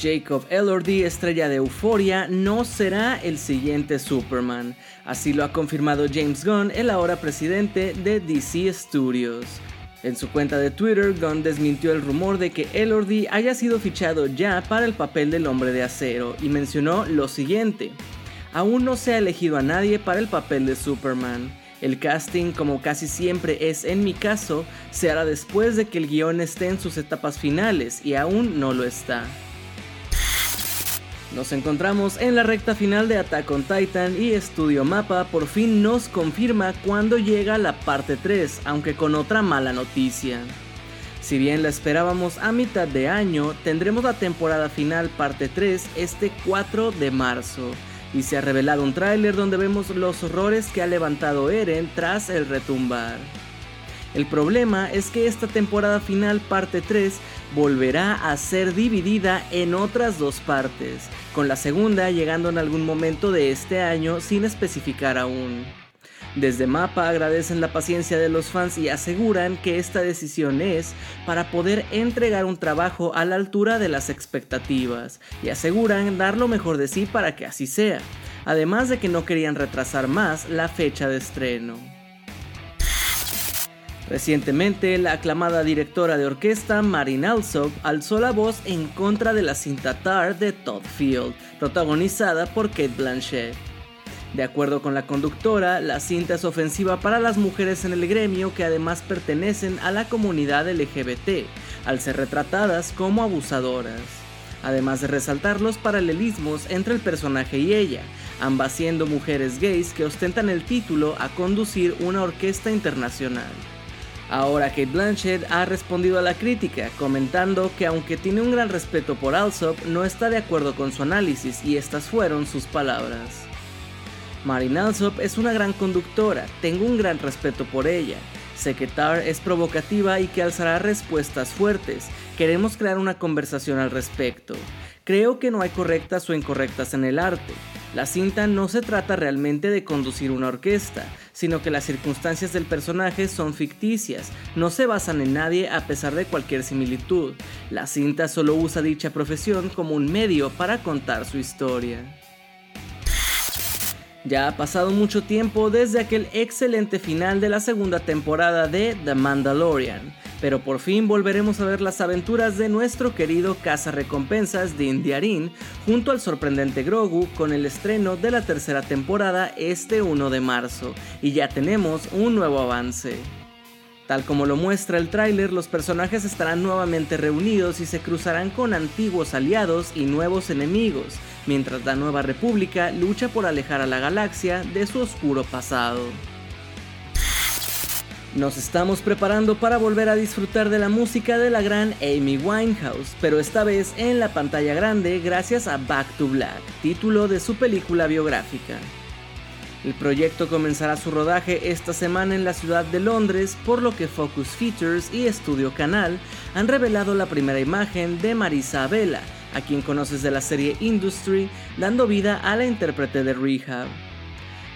Jacob Elordi, estrella de Euphoria, no será el siguiente Superman. Así lo ha confirmado James Gunn, el ahora presidente de DC Studios. En su cuenta de Twitter, Gunn desmintió el rumor de que Elordi haya sido fichado ya para el papel del hombre de acero y mencionó lo siguiente. Aún no se ha elegido a nadie para el papel de Superman. El casting, como casi siempre es en mi caso, se hará después de que el guion esté en sus etapas finales y aún no lo está. Nos encontramos en la recta final de Attack on Titan y Studio Mapa por fin nos confirma cuándo llega la parte 3, aunque con otra mala noticia. Si bien la esperábamos a mitad de año, tendremos la temporada final parte 3 este 4 de marzo, y se ha revelado un tráiler donde vemos los horrores que ha levantado Eren tras el retumbar. El problema es que esta temporada final parte 3 volverá a ser dividida en otras dos partes, con la segunda llegando en algún momento de este año sin especificar aún. Desde Mapa agradecen la paciencia de los fans y aseguran que esta decisión es para poder entregar un trabajo a la altura de las expectativas y aseguran dar lo mejor de sí para que así sea, además de que no querían retrasar más la fecha de estreno. Recientemente, la aclamada directora de orquesta Marin Alsop alzó la voz en contra de la cinta Tar de Todd Field, protagonizada por Kate Blanchett. De acuerdo con la conductora, la cinta es ofensiva para las mujeres en el gremio que además pertenecen a la comunidad LGBT, al ser retratadas como abusadoras. Además de resaltar los paralelismos entre el personaje y ella, ambas siendo mujeres gays que ostentan el título a conducir una orquesta internacional. Ahora Kate Blanchett ha respondido a la crítica, comentando que aunque tiene un gran respeto por Alsop, no está de acuerdo con su análisis y estas fueron sus palabras. Marin Alsop es una gran conductora, tengo un gran respeto por ella. Sé que Tar es provocativa y que alzará respuestas fuertes. Queremos crear una conversación al respecto. Creo que no hay correctas o incorrectas en el arte. La cinta no se trata realmente de conducir una orquesta, sino que las circunstancias del personaje son ficticias, no se basan en nadie a pesar de cualquier similitud. La cinta solo usa dicha profesión como un medio para contar su historia. Ya ha pasado mucho tiempo desde aquel excelente final de la segunda temporada de The Mandalorian, pero por fin volveremos a ver las aventuras de nuestro querido recompensas Din Djarin junto al sorprendente Grogu con el estreno de la tercera temporada este 1 de marzo, y ya tenemos un nuevo avance. Tal como lo muestra el tráiler, los personajes estarán nuevamente reunidos y se cruzarán con antiguos aliados y nuevos enemigos, mientras la Nueva República lucha por alejar a la galaxia de su oscuro pasado. Nos estamos preparando para volver a disfrutar de la música de la gran Amy Winehouse, pero esta vez en la pantalla grande gracias a Back to Black, título de su película biográfica. El proyecto comenzará su rodaje esta semana en la ciudad de Londres, por lo que Focus Features y Studio Canal han revelado la primera imagen de Marisa Abela, a quien conoces de la serie Industry, dando vida a la intérprete de Rehab.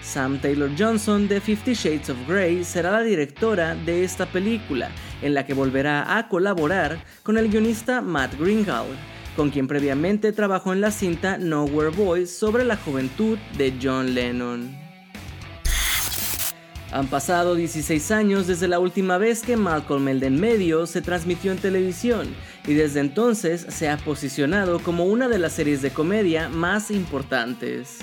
Sam Taylor Johnson de Fifty Shades of Grey será la directora de esta película, en la que volverá a colaborar con el guionista Matt Greenhalgh, con quien previamente trabajó en la cinta Nowhere Boys sobre la juventud de John Lennon. Han pasado 16 años desde la última vez que Malcolm el medio se transmitió en televisión y desde entonces se ha posicionado como una de las series de comedia más importantes.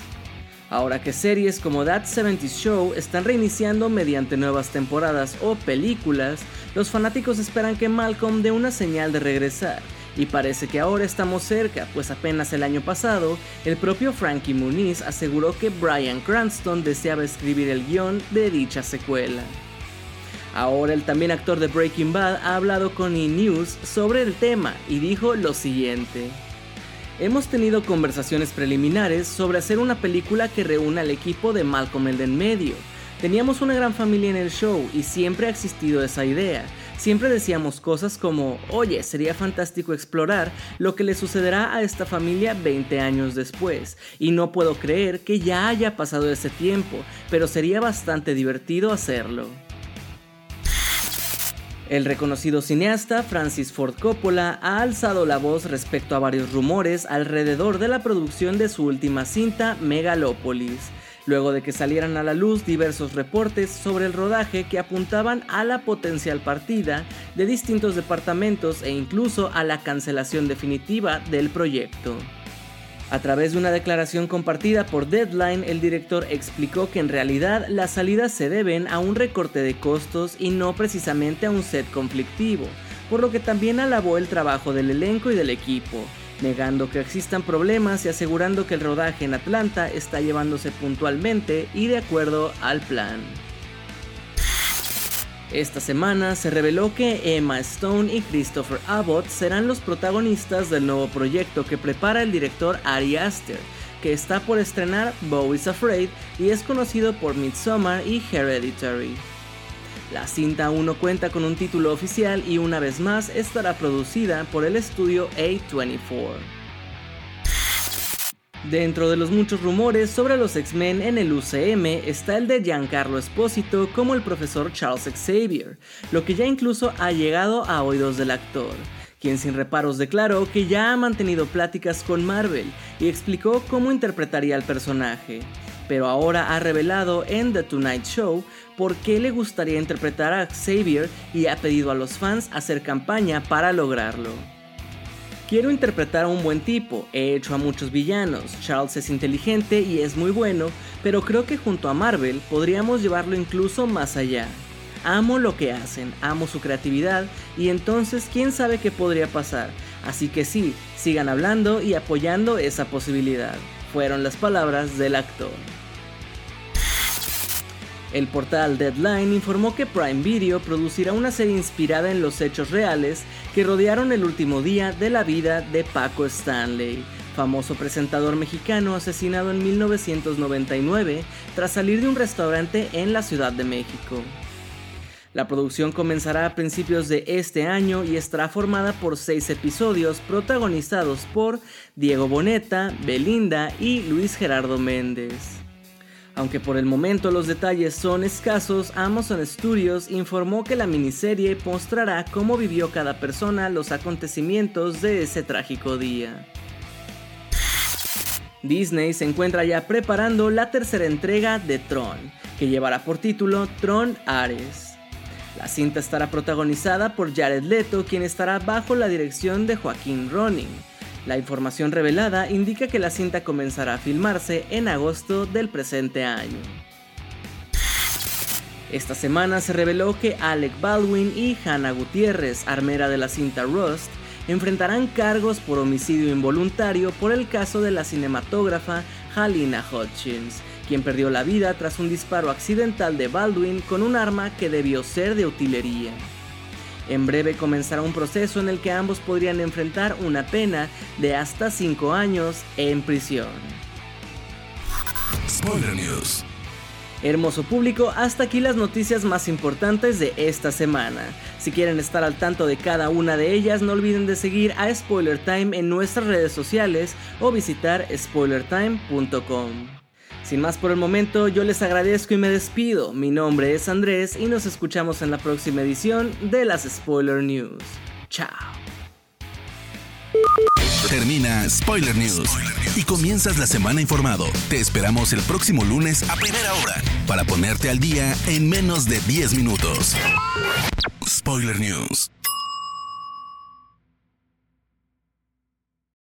Ahora que series como That 70 Show están reiniciando mediante nuevas temporadas o películas, los fanáticos esperan que Malcolm dé una señal de regresar. Y parece que ahora estamos cerca, pues apenas el año pasado, el propio Frankie Muniz aseguró que Brian Cranston deseaba escribir el guion de dicha secuela. Ahora el también actor de Breaking Bad ha hablado con E! News sobre el tema y dijo lo siguiente. Hemos tenido conversaciones preliminares sobre hacer una película que reúna al equipo de Malcolm el medio. Teníamos una gran familia en el show y siempre ha existido esa idea. Siempre decíamos cosas como, oye, sería fantástico explorar lo que le sucederá a esta familia 20 años después. Y no puedo creer que ya haya pasado ese tiempo, pero sería bastante divertido hacerlo. El reconocido cineasta Francis Ford Coppola ha alzado la voz respecto a varios rumores alrededor de la producción de su última cinta, Megalopolis, luego de que salieran a la luz diversos reportes sobre el rodaje que apuntaban a la potencial partida de distintos departamentos e incluso a la cancelación definitiva del proyecto. A través de una declaración compartida por Deadline, el director explicó que en realidad las salidas se deben a un recorte de costos y no precisamente a un set conflictivo, por lo que también alabó el trabajo del elenco y del equipo, negando que existan problemas y asegurando que el rodaje en Atlanta está llevándose puntualmente y de acuerdo al plan. Esta semana se reveló que Emma Stone y Christopher Abbott serán los protagonistas del nuevo proyecto que prepara el director Ari Aster, que está por estrenar Bo is Afraid y es conocido por Midsommar y Hereditary. La cinta aún no cuenta con un título oficial y una vez más estará producida por el estudio A24. Dentro de los muchos rumores sobre los X-Men en el UCM está el de Giancarlo Espósito como el profesor Charles Xavier, lo que ya incluso ha llegado a oídos del actor, quien sin reparos declaró que ya ha mantenido pláticas con Marvel y explicó cómo interpretaría al personaje, pero ahora ha revelado en The Tonight Show por qué le gustaría interpretar a Xavier y ha pedido a los fans hacer campaña para lograrlo. Quiero interpretar a un buen tipo, he hecho a muchos villanos, Charles es inteligente y es muy bueno, pero creo que junto a Marvel podríamos llevarlo incluso más allá. Amo lo que hacen, amo su creatividad y entonces quién sabe qué podría pasar. Así que sí, sigan hablando y apoyando esa posibilidad. Fueron las palabras del actor. El portal Deadline informó que Prime Video producirá una serie inspirada en los hechos reales que rodearon el último día de la vida de Paco Stanley, famoso presentador mexicano asesinado en 1999 tras salir de un restaurante en la Ciudad de México. La producción comenzará a principios de este año y estará formada por seis episodios protagonizados por Diego Boneta, Belinda y Luis Gerardo Méndez. Aunque por el momento los detalles son escasos, Amazon Studios informó que la miniserie mostrará cómo vivió cada persona los acontecimientos de ese trágico día. Disney se encuentra ya preparando la tercera entrega de Tron, que llevará por título Tron Ares. La cinta estará protagonizada por Jared Leto, quien estará bajo la dirección de Joaquín Ronin la información revelada indica que la cinta comenzará a filmarse en agosto del presente año. Esta semana se reveló que Alec Baldwin y Hannah Gutiérrez, armera de la cinta Rust, enfrentarán cargos por homicidio involuntario por el caso de la cinematógrafa Halina Hutchins, quien perdió la vida tras un disparo accidental de Baldwin con un arma que debió ser de utilería. En breve comenzará un proceso en el que ambos podrían enfrentar una pena de hasta 5 años en prisión. Spoiler News. Hermoso público, hasta aquí las noticias más importantes de esta semana. Si quieren estar al tanto de cada una de ellas, no olviden de seguir a Spoiler Time en nuestras redes sociales o visitar spoilertime.com. Sin más por el momento, yo les agradezco y me despido. Mi nombre es Andrés y nos escuchamos en la próxima edición de las Spoiler News. Chao. Termina Spoiler News y comienzas la semana informado. Te esperamos el próximo lunes a primera hora para ponerte al día en menos de 10 minutos. Spoiler News.